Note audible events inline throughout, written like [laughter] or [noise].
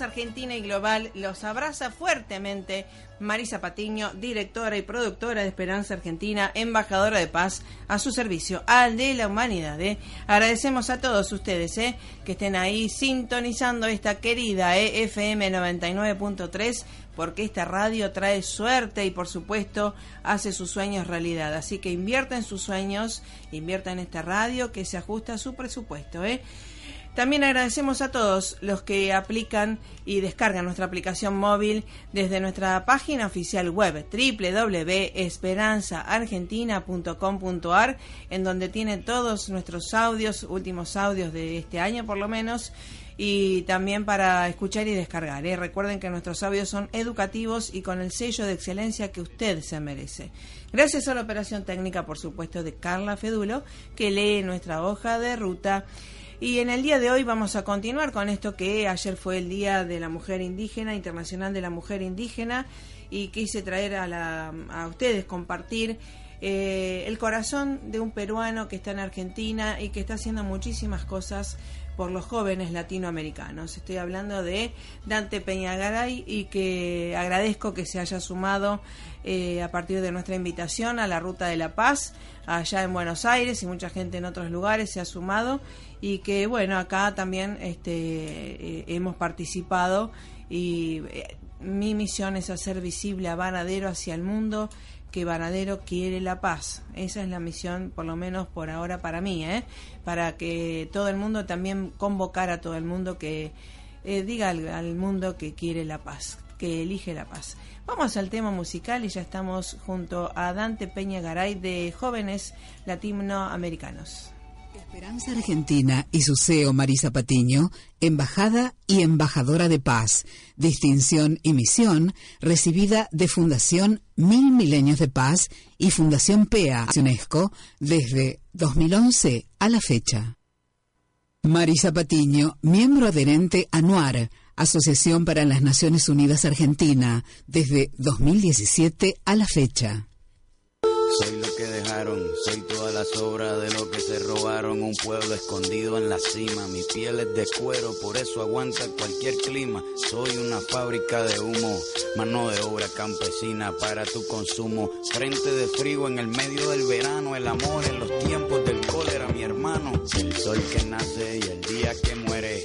Argentina y Global los abraza fuertemente Marisa Patiño, directora y productora de Esperanza Argentina, embajadora de paz a su servicio, al de la humanidad. ¿eh? Agradecemos a todos ustedes ¿eh? que estén ahí sintonizando esta querida ¿eh? FM 99.3 porque esta radio trae suerte y por supuesto hace sus sueños realidad. Así que invierta en sus sueños, invierta en esta radio que se ajusta a su presupuesto. ¿eh? También agradecemos a todos los que aplican y descargan nuestra aplicación móvil desde nuestra página oficial web www.esperanzaargentina.com.ar en donde tienen todos nuestros audios, últimos audios de este año por lo menos, y también para escuchar y descargar. ¿eh? Recuerden que nuestros audios son educativos y con el sello de excelencia que usted se merece. Gracias a la operación técnica, por supuesto, de Carla Fedulo, que lee nuestra hoja de ruta y en el día de hoy vamos a continuar con esto que ayer fue el Día de la Mujer Indígena, Internacional de la Mujer Indígena, y quise traer a, la, a ustedes, compartir eh, el corazón de un peruano que está en Argentina y que está haciendo muchísimas cosas por los jóvenes latinoamericanos. Estoy hablando de Dante Peñagaray y que agradezco que se haya sumado eh, a partir de nuestra invitación a la Ruta de la Paz allá en Buenos Aires y mucha gente en otros lugares se ha sumado y que bueno, acá también este, eh, hemos participado y eh, mi misión es hacer visible a Varadero hacia el mundo que Varadero quiere la paz. Esa es la misión, por lo menos por ahora para mí, ¿eh? para que todo el mundo también convocar a todo el mundo que eh, diga al, mundo que quiere la paz, que elige la paz. Vamos al tema musical y ya estamos junto a Dante Peña Garay de Jóvenes Latinoamericanos. Esperanza Argentina y su CEO Marisa Patiño, embajada y embajadora de paz, distinción y misión recibida de Fundación Mil Milenios de Paz y Fundación PEA UNESCO desde 2011 a la fecha. Marisa Patiño, miembro adherente a NUAR, Asociación para las Naciones Unidas Argentina, desde 2017 a la fecha. Soy lo que dejaron, soy toda la sobra de lo que se robaron. Un pueblo escondido en la cima. Mi piel es de cuero, por eso aguanta cualquier clima. Soy una fábrica de humo, mano de obra campesina para tu consumo. Frente de frío en el medio del verano, el amor en los tiempos del cólera, mi hermano. El sol que nace y el día que muere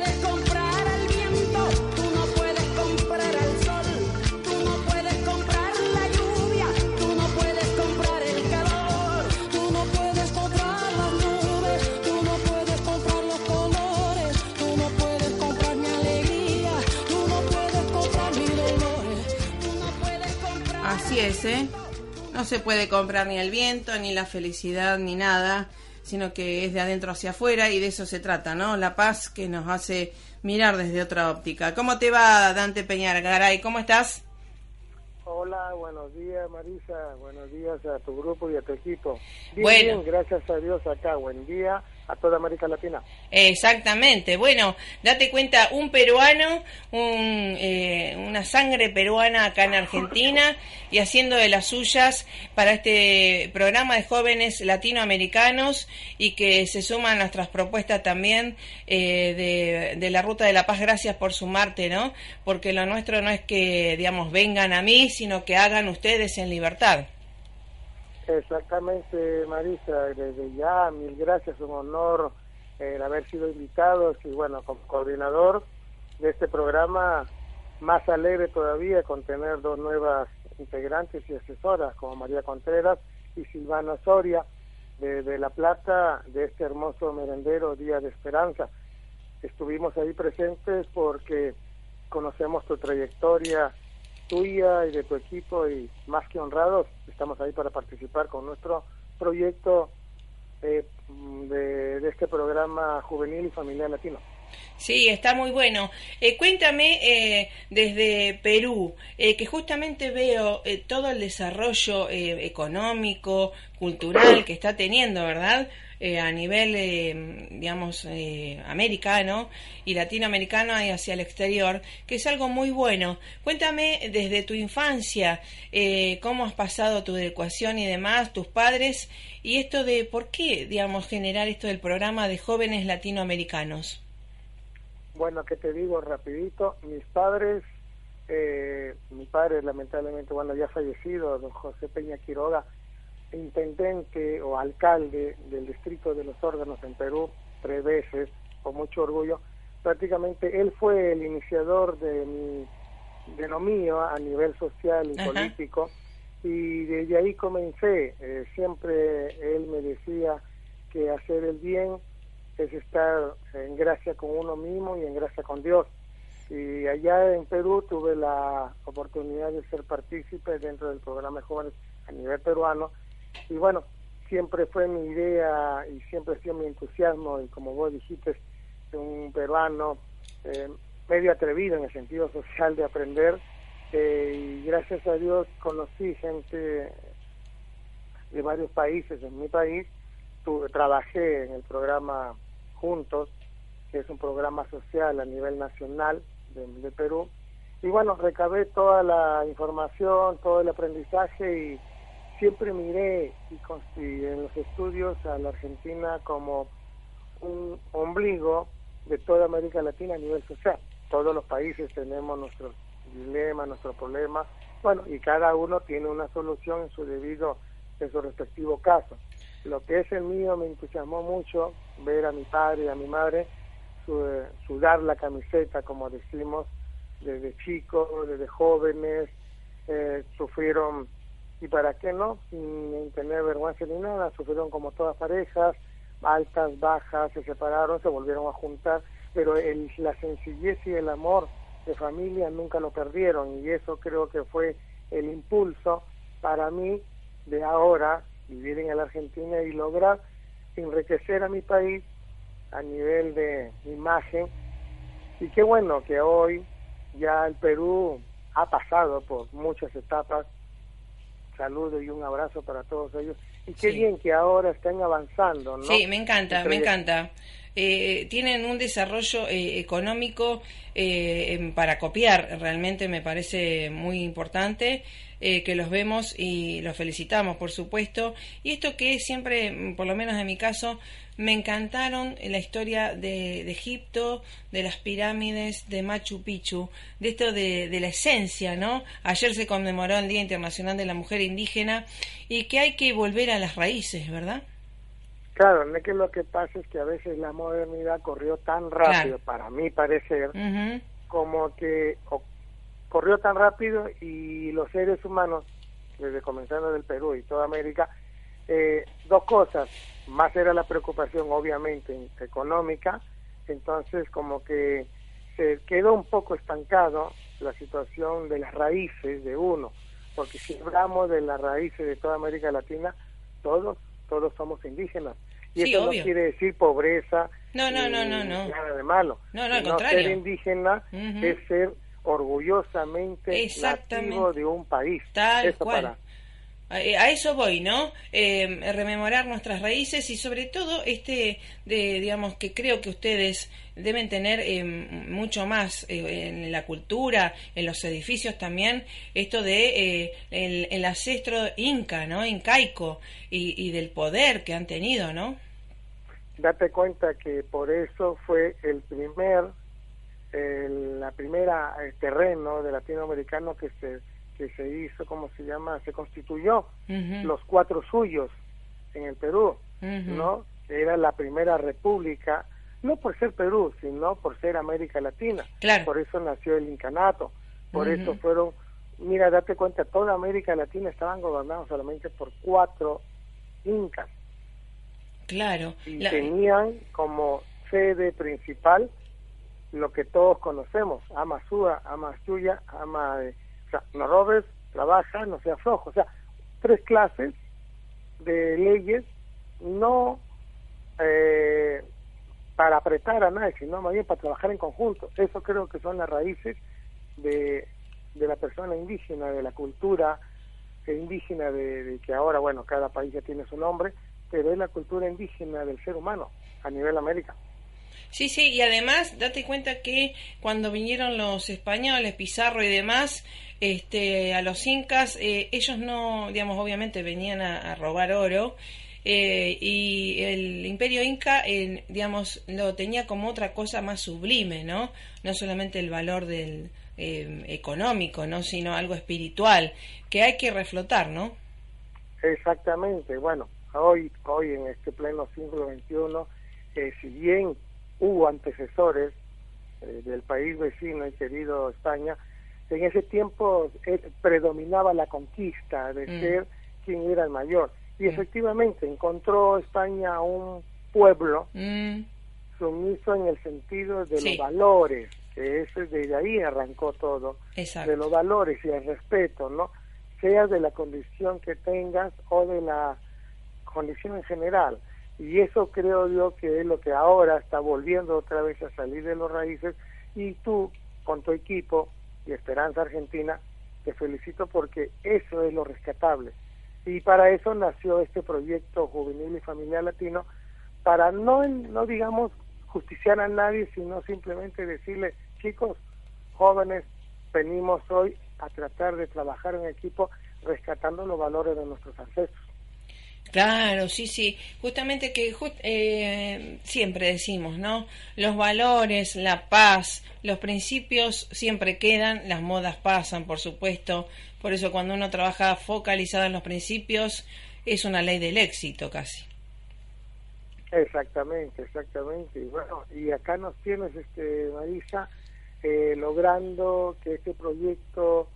No se puede comprar ni el viento, ni la felicidad, ni nada, sino que es de adentro hacia afuera y de eso se trata, ¿no? La paz que nos hace mirar desde otra óptica. ¿Cómo te va, Dante Peñar Garay? ¿Cómo estás? Hola, buenos días Marisa, buenos días a tu grupo y a tu equipo. Bien, Bueno. bien, gracias a Dios acá, buen día a toda América Latina. Exactamente. Bueno, date cuenta, un peruano, un, eh, una sangre peruana acá en Argentina y haciendo de las suyas para este programa de jóvenes latinoamericanos y que se suman nuestras propuestas también eh, de, de la Ruta de la Paz. Gracias por sumarte, ¿no? Porque lo nuestro no es que, digamos, vengan a mí, sino que hagan ustedes en libertad. Exactamente, Marisa, desde ya, mil gracias, un honor el haber sido invitados y bueno, como coordinador de este programa, más alegre todavía con tener dos nuevas integrantes y asesoras como María Contreras y Silvana Soria de, de La Plata, de este hermoso merendero Día de Esperanza. Estuvimos ahí presentes porque conocemos tu trayectoria tuya y de tu equipo y más que honrados estamos ahí para participar con nuestro proyecto eh, de, este programa juvenil y familiar latino. Sí, está muy bueno. Eh, cuéntame eh, desde Perú, eh, que justamente veo eh, todo el desarrollo eh, económico, cultural que está teniendo, ¿verdad? Eh, a nivel, eh, digamos, eh, americano y latinoamericano y hacia el exterior, que es algo muy bueno. Cuéntame desde tu infancia, eh, cómo has pasado tu educación y demás, tus padres, y esto de por qué, digamos, generar esto del programa de jóvenes latinoamericanos. Bueno, que te digo rapidito, mis padres, eh, mi padre lamentablemente, bueno, ya fallecido, don José Peña Quiroga, intendente o alcalde del distrito de los órganos en Perú, tres veces, con mucho orgullo, prácticamente él fue el iniciador de mi de lo mío a nivel social y Ajá. político. Y desde ahí comencé. Eh, siempre él me decía que hacer el bien es estar en gracia con uno mismo y en gracia con Dios. Y allá en Perú tuve la oportunidad de ser partícipe dentro del programa de jóvenes a nivel peruano y bueno siempre fue mi idea y siempre ha sido mi entusiasmo y como vos dijiste un peruano eh, medio atrevido en el sentido social de aprender eh, y gracias a Dios conocí gente de varios países en mi país. Tu- trabajé en el programa Juntos que es un programa social a nivel nacional de, de Perú. Y bueno recabé toda la información todo el aprendizaje y siempre miré y, en los estudios a la Argentina como un ombligo de toda América Latina a nivel social. Todos los países tenemos nuestros dilemas, nuestros problemas, bueno, y cada uno tiene una solución en su debido, en su respectivo caso. Lo que es el mío me entusiasmó mucho ver a mi padre y a mi madre eh, sudar la camiseta, como decimos, desde chicos, desde jóvenes, eh, sufrieron, y para qué no, sin tener vergüenza ni nada, sufrieron como todas parejas, altas, bajas, se separaron, se volvieron a juntar, pero el, la sencillez y el amor de familia nunca lo perdieron y eso creo que fue el impulso para mí de ahora vivir en la Argentina y lograr enriquecer a mi país a nivel de imagen. Y qué bueno que hoy ya el Perú ha pasado por muchas etapas saludo y un abrazo para todos ellos y qué Sí. bien que ahora estén avanzando ¿no? Sí, me encanta, me encanta. Eh, tienen un desarrollo eh, económico eh, em, para copiar, realmente me parece muy importante eh, que los vemos y los felicitamos, por supuesto. Y esto que siempre, mm, por lo menos en mi caso, me encantaron la historia de, Egipto, de las pirámides, de Machu Picchu, de esto de, de la esencia, ¿no? Ayer se conmemoró el Día Internacional de la Mujer Indígena y que hay que volver a las raíces, ¿verdad? Claro, es que lo que pasa es que a veces la modernidad corrió tan rápido, Claro. para mí parecer, como que o- corrió tan rápido y los seres humanos, desde comenzando del Perú y toda América, eh, dos cosas, más era la preocupación obviamente económica, entonces como que se quedó un poco estancado la situación de las raíces de uno, porque si hablamos de las raíces de toda América Latina, todos, todos somos indígenas. Y Sí, eso obvio. no quiere decir pobreza, No, no, no, no, no. nada de malo. No, no, al sino contrario. Ser indígena es ser orgullosamente nativo de un país. Tal cual. Eh, a eso voy, ¿no? Eh, rememorar nuestras raíces y sobre todo este, de, digamos, que creo que ustedes deben tener eh, mucho más en la cultura, en los edificios también, esto de el, el, ancestro inca, ¿no? Incaico y, y del poder que han tenido, ¿no? Date cuenta que por eso fue el primer, el, la primera terreno de latinoamericano que se que se hizo, ¿cómo se llama? Se constituyó los cuatro suyos en el Perú, ¿no? Era la primera república, no por ser Perú, sino por ser América Latina. Por eso nació el incanato, por eso fueron, mira, date cuenta, toda América Latina estaban gobernados solamente por cuatro incas. Claro. Y tenían como sede principal lo que todos conocemos, Ama Súa, Ama Suya, Ama sea, no robes, trabaja, no sea flojo. O sea, tres clases de leyes, no eh, para apretar a nadie, sino más bien para trabajar en conjunto. Eso creo que son las raíces de, de la persona indígena, de la cultura indígena, de, de, que ahora, bueno, cada país ya tiene su nombre, pero es la cultura indígena del ser humano a nivel América. Sí, sí, y además date cuenta que cuando vinieron los españoles, Pizarro y demás, este, a los incas, eh, ellos no, digamos, obviamente venían a, robar oro. Eh, y el imperio inca, eh, digamos, lo tenía como otra cosa más sublime, ¿no? No solamente el valor del económico, ¿no? Sino algo espiritual que hay que reflotar, ¿no? Exactamente. Bueno, hoy, hoy en este pleno siglo XXI, si bien hubo antecesores del país vecino y querido España, en ese tiempo eh, predominaba la conquista de mm. ser quien era el mayor. Y mm. efectivamente encontró España un pueblo mm. sumiso en el sentido de los valores, que ese desde ahí arrancó todo, de los valores y el respeto, ¿no? Sea de la condición que tengas o de la condición en general. Y eso creo yo que es lo que ahora está volviendo otra vez a salir de los raíces y tú con tu equipo y Esperanza Argentina, te felicito porque eso es lo rescatable. Y para eso nació este proyecto juvenil y familiar latino, para no, no digamos, justiciar a nadie, sino simplemente decirle, chicos, jóvenes, venimos hoy a tratar de trabajar en equipo rescatando los valores de nuestros ancestros. Claro, sí, sí. Justamente que eh, siempre decimos, ¿no? Los valores, la paz, los principios siempre quedan, las modas pasan, por supuesto. Por eso cuando uno trabaja focalizado en los principios, es una ley del éxito casi. Exactamente, exactamente. Y bueno, y acá nos tienes, este, Marisa, eh, logrando que este proyecto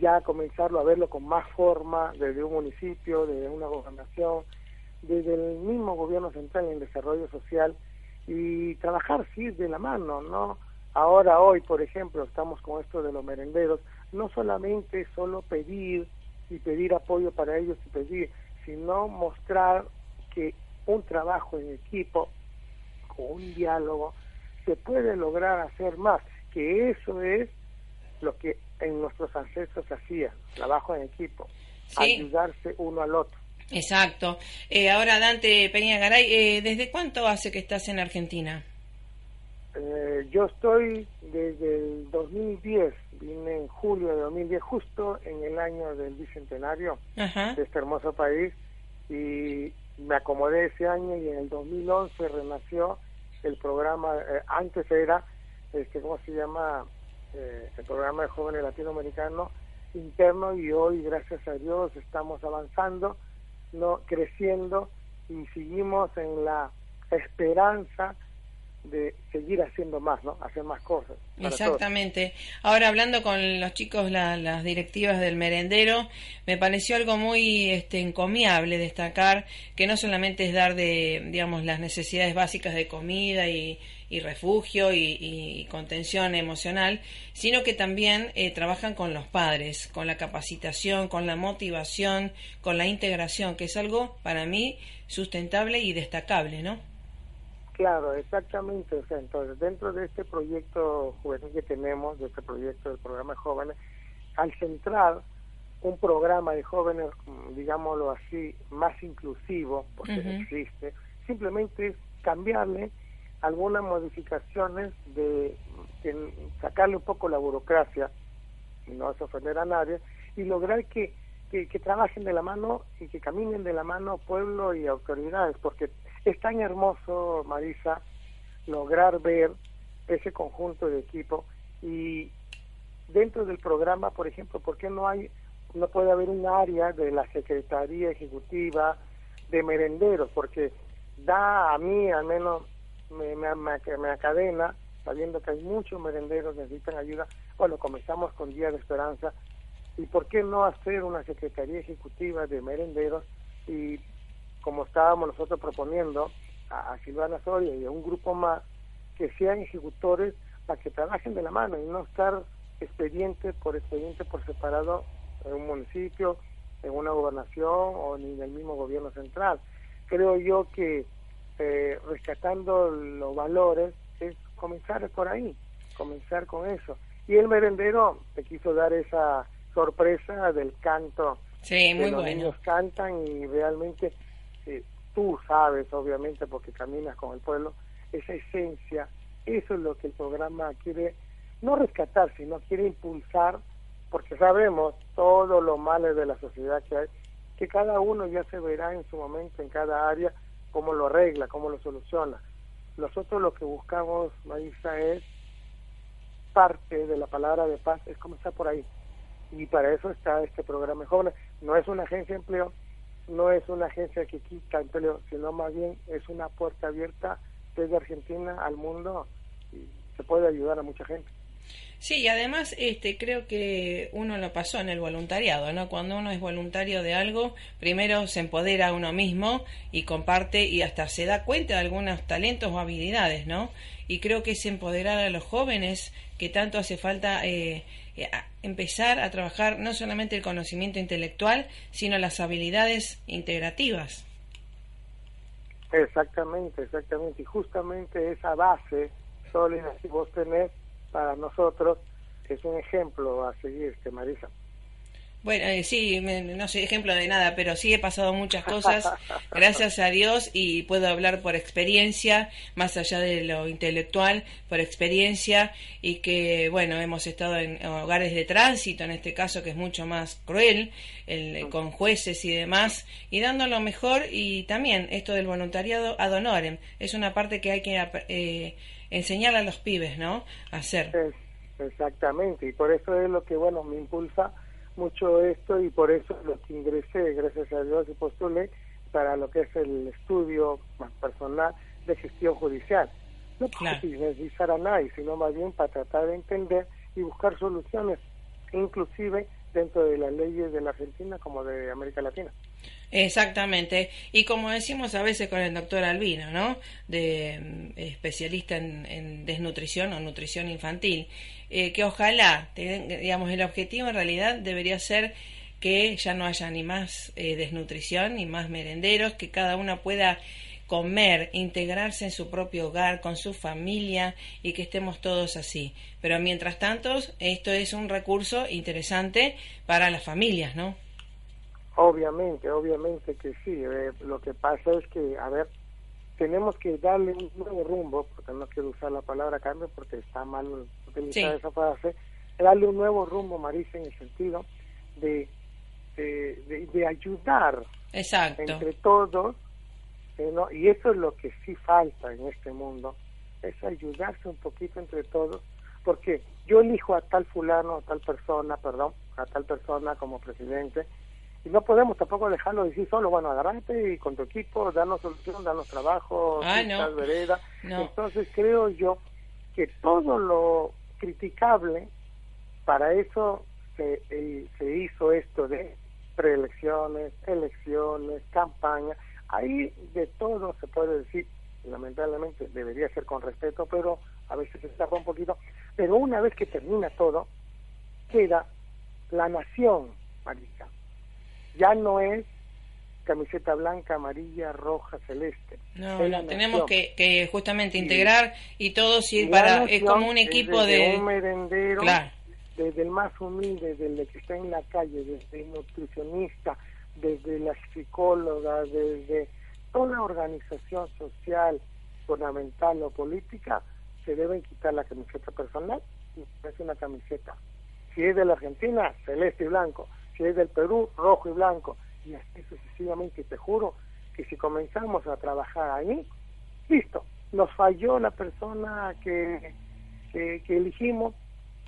ya comenzarlo a verlo con más forma desde un municipio, desde una gobernación, desde el mismo gobierno central en desarrollo social y trabajar sí de la mano, ¿no? Ahora, hoy, por ejemplo, estamos con esto de los merenderos, no solamente solo pedir y pedir apoyo para ellos y pedir, sino mostrar que un trabajo en equipo, con un diálogo, se puede lograr hacer más, que eso es lo que en nuestros ancestros hacían, trabajo en equipo, ayudarse uno al otro. Exacto. Eh, ahora, Dante Peña Garay, eh, ¿desde cuánto hace que estás en Argentina? Eh, yo estoy desde el 2010, vine en julio de 2010, justo en el año del bicentenario de este hermoso país, y me acomodé ese año y en el 2011 renació el programa, antes era, este, ¿cómo se llama? Eh, el programa de jóvenes latinoamericanos interno y hoy gracias a Dios estamos avanzando, no creciendo y seguimos en la esperanza de seguir haciendo más, ¿no? Hacer más cosas. Exactamente. Ahora hablando con los chicos, las directivas del merendero, me pareció algo muy este, encomiable destacar que no solamente es dar de, digamos, las necesidades básicas de comida y, refugio y, contención emocional, sino que también eh, trabajan con los padres, con la capacitación, con la motivación, con la integración, que es algo para mí sustentable y destacable, ¿no? Claro, exactamente. O sea, entonces, dentro de este proyecto juvenil que tenemos, de este proyecto del programa de jóvenes, al centrar un programa de jóvenes, mm, digámoslo así, más inclusivo, porque existe, simplemente es cambiarle algunas modificaciones de, sacarle un poco la burocracia, y no es ofender a nadie, y lograr que, que, que trabajen de la mano y que caminen de la mano pueblo y autoridades, porque es tan hermoso, Marisa, lograr ver ese conjunto de equipo y dentro del programa, por ejemplo, ¿por qué no hay, no puede haber un área de la Secretaría Ejecutiva de merenderos? Porque da a mí, al menos, me, me, me, acadena, sabiendo que hay muchos merenderos que necesitan ayuda. Bueno, comenzamos con Día de Esperanza. ¿Y por qué no hacer una Secretaría Ejecutiva de merenderos y como estábamos nosotros proponiendo a, Silvana Soria y a un grupo más, que sean ejecutores para que trabajen de la mano y no estar expediente por expediente por separado en un municipio, en una gobernación o ni en el mismo gobierno central. Creo yo que eh, rescatando los valores es comenzar por ahí, comenzar con eso. Y el merendero te quiso dar esa sorpresa del canto. Sí, muy los niños cantan y realmente tú sabes, obviamente, porque caminas con el pueblo, esa esencia, eso es lo que el programa quiere, no rescatar, sino quiere impulsar, porque sabemos todo lo malo de la sociedad que hay, que cada uno ya se verá en su momento, en cada área, cómo lo arregla, cómo lo soluciona. Nosotros lo que buscamos, Marisa, es parte de la palabra de paz, es comenzar por ahí. Y para eso está este programa de jóvenes. No es una agencia de empleo, no es una agencia que quita empleo, sino más bien es una puerta abierta desde Argentina al mundo y se puede ayudar a mucha gente. Sí, y además este, creo que uno lo pasó en el voluntariado, ¿no? Cuando uno es voluntario de algo, primero se empodera a uno mismo y comparte y hasta se da cuenta de algunos talentos o habilidades, ¿no? Y creo que es empoderar a los jóvenes que tanto hace falta eh, eh, empezar a trabajar no solamente el conocimiento intelectual, sino las habilidades integrativas. Exactamente, exactamente. Y justamente esa base sólida que vos tenés para nosotros es un ejemplo a seguir, que Marisa. Bueno, eh, sí, no soy ejemplo de nada, pero sí he pasado muchas cosas, [laughs] gracias a Dios, y puedo hablar por experiencia, más allá de lo intelectual, por experiencia, y que, bueno, hemos estado en hogares de tránsito, en este caso, que es mucho más cruel, el, con jueces y demás, y dando lo mejor, y también esto del voluntariado ad honorem, es una parte que hay que eh, enseñar a los pibes, ¿no?, a hacer. Exactamente, y por eso es lo que, bueno, me impulsa mucho esto y por eso lo que ingresé, gracias a Dios, y postulé para lo que es el estudio más personal de gestión judicial. No para claro. a nadie, sino más bien para tratar de entender y buscar soluciones, inclusive dentro de las leyes de la Argentina como de América Latina. Exactamente. Y como decimos a veces con el doctor Albino, ¿no? De mm, especialista en, desnutrición o nutrición infantil, eh, que ojalá, digamos, el objetivo en realidad debería ser que ya no haya ni más eh, desnutrición ni más merenderos, que cada uno pueda comer, integrarse en su propio hogar, con su familia y que estemos todos así. Pero mientras tanto, esto es un recurso interesante para las familias, ¿no? Obviamente, obviamente que sí. Eh, lo que pasa es que, a ver, tenemos que darle un nuevo rumbo, porque no quiero usar la palabra cambio porque está mal utilizar esa frase, darle un nuevo rumbo, Marisa, en el sentido de, de, ayudar entre todos, eh, y eso es lo que sí falta en este mundo, es ayudarse un poquito entre todos, porque yo elijo a tal fulano, a tal persona, perdón, a tal persona como presidente, y no podemos tampoco dejarlo decir solo, bueno, agarrate y con tu equipo, darnos solución, darnos trabajo, ah, vereda. Entonces creo yo que todo lo criticable, para eso se, se hizo esto de preelecciones, elecciones, campaña, ahí de todo se puede decir, lamentablemente debería ser con respeto, pero a veces se tapa un poquito, pero una vez que termina todo, queda la nación, Marisa, ya no es camiseta blanca, amarilla, roja, celeste. No, no, tenemos que, que justamente integrar y todos ir para, es como un equipo de... Un merendero, desde el más humilde, desde el que está en la calle, desde el nutricionista, desde la psicóloga, desde toda organización social, gubernamental o política, se deben quitar la camiseta personal y una camiseta. Si es de la Argentina, celeste y blanco. Si es del Perú, rojo y blanco y así sucesivamente. Te juro que si comenzamos a trabajar ahí, listo, nos falló la persona que, que, elegimos,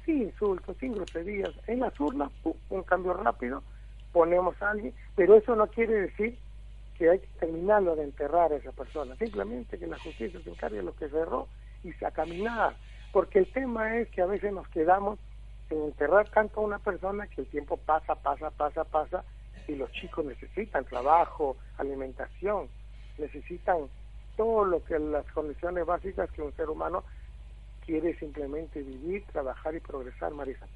sin insultos, sin groserías, en las urnas, un cambio rápido, ponemos a alguien, pero eso no quiere decir que hay que terminarlo de enterrar a esa persona, simplemente que la justicia se encargue de lo que cerró y se a porque el tema es que a veces nos quedamos en enterrar tanto a una persona que el tiempo pasa, pasa, pasa, pasa, y los chicos necesitan trabajo, alimentación, necesitan todo lo que las condiciones básicas que un ser humano quiere simplemente vivir, trabajar y progresar, Marisa.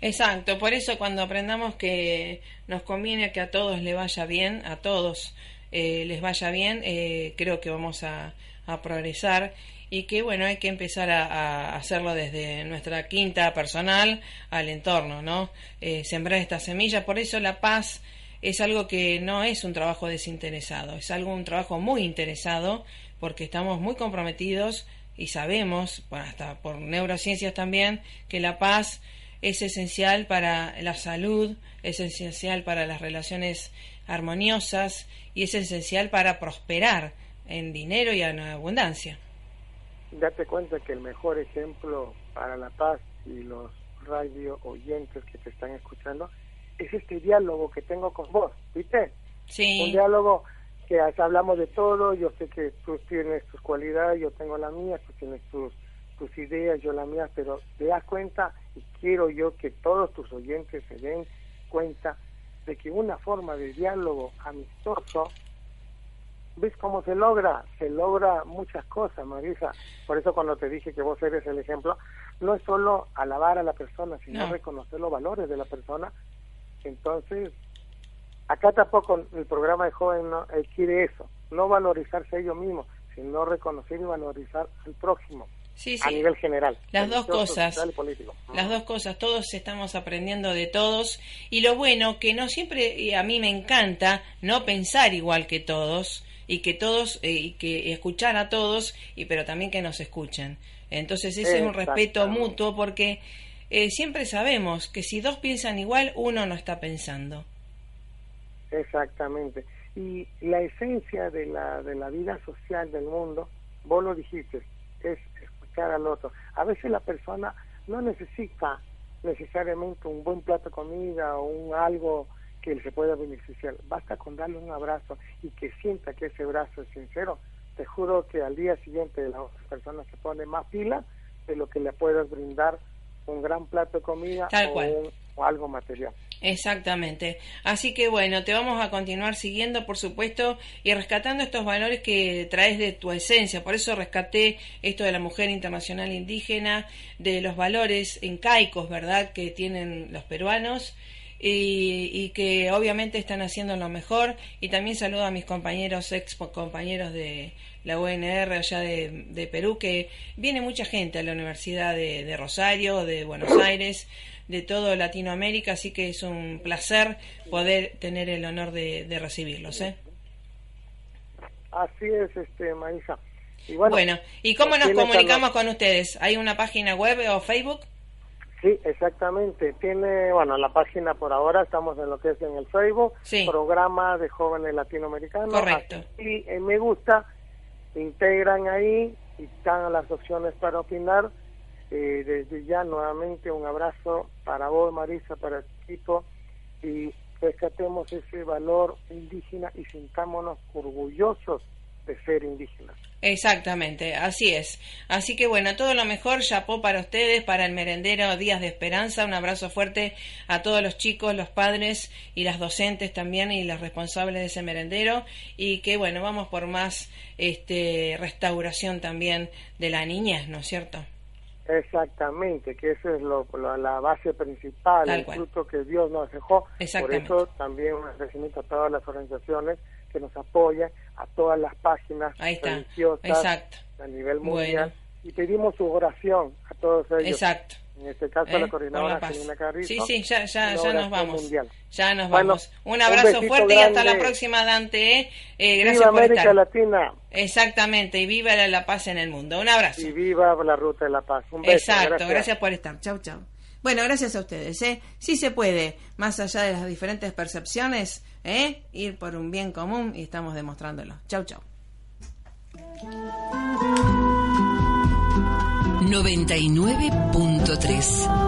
Exacto, por eso cuando aprendamos que nos conviene que a todos le vaya bien, a todos eh, les vaya bien, eh, creo que vamos a, a progresar y que bueno hay que empezar a, hacerlo desde nuestra quinta personal al entorno no eh, sembrar esta semilla. Por eso la paz es algo que no es un trabajo desinteresado es algo un trabajo muy interesado porque estamos muy comprometidos y sabemos hasta por neurociencias también que la paz es esencial para la salud es esencial para las relaciones armoniosas y es esencial para prosperar en dinero y en abundancia date cuenta que el mejor ejemplo para la paz y los radio oyentes que te están escuchando es este diálogo que tengo con vos, ¿viste? Sí. Un diálogo que hablamos de todo, yo sé que tú tienes tus cualidades, yo tengo la mía, tú tienes tus, tus ideas, yo la mía, pero te das cuenta y quiero yo que todos tus oyentes se den cuenta de que una forma de diálogo amistoso ¿Ves cómo se logra? Se logra muchas cosas, Marisa. Por eso cuando te dije que vos eres el ejemplo, no es solo alabar a la persona, sino reconocer los valores de la persona. Entonces, acá tampoco el programa de joven no, quiere eso, no valorizarse ellos mismos, sino reconocer y valorizar al próximo. a nivel general. Las dos cosas. Las dos cosas. Todos estamos aprendiendo de todos. Y lo bueno, que no siempre, a mí me encanta no pensar igual que todos, y que todos, eh, y que escuchar a todos, y pero también que nos escuchen. Entonces ese es un respeto mutuo porque eh, siempre sabemos que si dos piensan igual, uno no está pensando. Exactamente. Y la esencia de la, de la vida social del mundo, vos lo dijiste, al otro. A veces la persona no necesita necesariamente un buen plato de comida o un algo que se pueda beneficiar. Basta con darle un abrazo y que sienta que ese abrazo es sincero. Te juro que al día siguiente la persona se pone más pila de lo que le puedas brindar un gran plato de comida o, algo material. Exactamente. Así que bueno, te vamos a continuar siguiendo, por supuesto, y rescatando estos valores que traes de tu esencia. Por eso rescaté esto de la mujer internacional indígena, de los valores encaicos, ¿verdad?, que tienen los peruanos y, que obviamente están haciendo lo mejor. Y también saludo a mis compañeros, ex compañeros de la UNR allá de, Perú, que viene mucha gente a la Universidad de, Rosario, de Buenos Aires, de todo Latinoamérica, así que es un placer poder tener el honor de, recibirlos. ¿eh? Así es, este, Marisa. Y bueno, ¿y cómo nos comunicamos con ustedes? ¿Hay una página web o Facebook? Sí, exactamente. Tiene, bueno, la página por ahora estamos en lo que es en el Facebook, programa de jóvenes latinoamericanos. Correcto. Y Me Gusta, integran ahí y están las opciones para opinar. Eh, desde ya, nuevamente, un abrazo para vos, Marisa, para el equipo, y rescatemos ese valor indígena y sintámonos orgullosos de ser indígenas. Exactamente, así es. Así que bueno, todo lo mejor, chapó para ustedes, para el merendero Días de Esperanza. Un abrazo fuerte a todos los chicos, los padres y las docentes también y las responsables de ese merendero. Y que bueno, vamos por más este, restauración también de la niñez, ¿no es cierto? Exactamente, que esa es lo, lo- la base principal, Tal el cual. fruto que Dios nos dejó. Por eso también un agradecimiento a todas las organizaciones que nos apoyan, a todas las páginas religiosas Exacto. a nivel Bueno. mundial y pedimos su oración a todos ellos. Exacto. En este caso, ¿eh? la coordinadora. Celina Carrizo. Sí, sí, ya, ya, ya nos vamos. mundial. Ya nos Bueno, vamos. Un abrazo fuerte y hasta la próxima, Dante. ¿eh? Eh, Viva gracias por América estar. Latina Exactamente, y viva la, paz en el mundo. Un abrazo. y viva la Ruta de la Paz. Un beso. Exacto, gracias. por estar. Chau, chau. Bueno, gracias a ustedes. ¿eh? Sí se puede, más allá de las diferentes percepciones, ¿eh? ir por un bien común y estamos demostrándolo. Chau, chau. 99.3